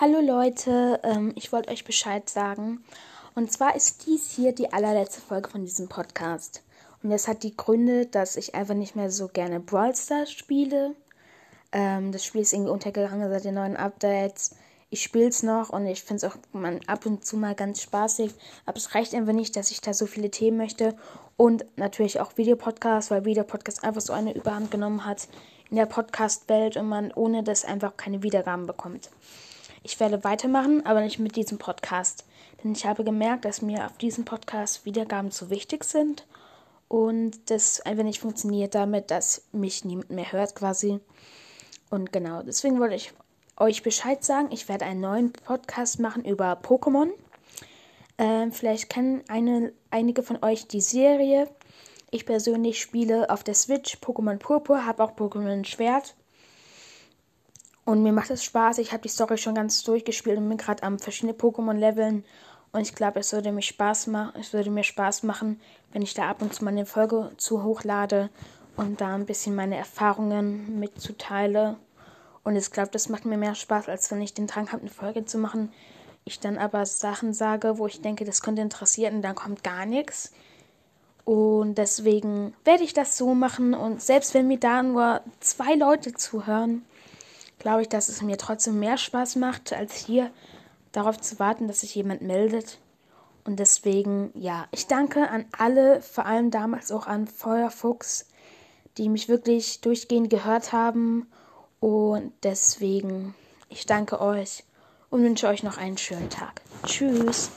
Hallo Leute, ähm, ich wollte euch Bescheid sagen. Und zwar ist dies hier die allerletzte Folge von diesem Podcast. Und das hat die Gründe, dass ich einfach nicht mehr so gerne Brawl Stars spiele. Ähm, das Spiel ist irgendwie untergegangen seit den neuen Updates. Ich spiele es noch und ich finde es auch man, ab und zu mal ganz spaßig. Aber es reicht einfach nicht, dass ich da so viele Themen möchte. Und natürlich auch Videopodcasts, weil Videopodcast einfach so eine Überhand genommen hat in der Podcast-Welt und man ohne das einfach keine Wiedergaben bekommt. Ich werde weitermachen, aber nicht mit diesem Podcast. Denn ich habe gemerkt, dass mir auf diesem Podcast Wiedergaben zu wichtig sind und das einfach nicht funktioniert damit, dass mich niemand mehr hört quasi. Und genau, deswegen wollte ich euch Bescheid sagen. Ich werde einen neuen Podcast machen über Pokémon. Ähm, vielleicht kennen eine, einige von euch die Serie. Ich persönlich spiele auf der Switch Pokémon Purpur, habe auch Pokémon Schwert. Und mir macht es Spaß. Ich habe die Story schon ganz durchgespielt und bin gerade am verschiedenen Pokémon leveln. Und ich glaube, es würde mir Spaß machen. Es würde mir Spaß machen, wenn ich da ab und zu mal eine Folge zu hochlade und da ein bisschen meine Erfahrungen mitzuteile. Und ich glaube, das macht mir mehr Spaß, als wenn ich den Drang habe, eine Folge zu machen. Ich dann aber Sachen sage, wo ich denke, das könnte interessieren dann kommt gar nichts. Und deswegen werde ich das so machen. Und selbst wenn mir da nur zwei Leute zuhören, glaube ich, dass es mir trotzdem mehr Spaß macht, als hier darauf zu warten, dass sich jemand meldet. Und deswegen, ja, ich danke an alle, vor allem damals auch an Feuerfuchs, die mich wirklich durchgehend gehört haben und deswegen, ich danke euch und wünsche euch noch einen schönen Tag. Tschüss.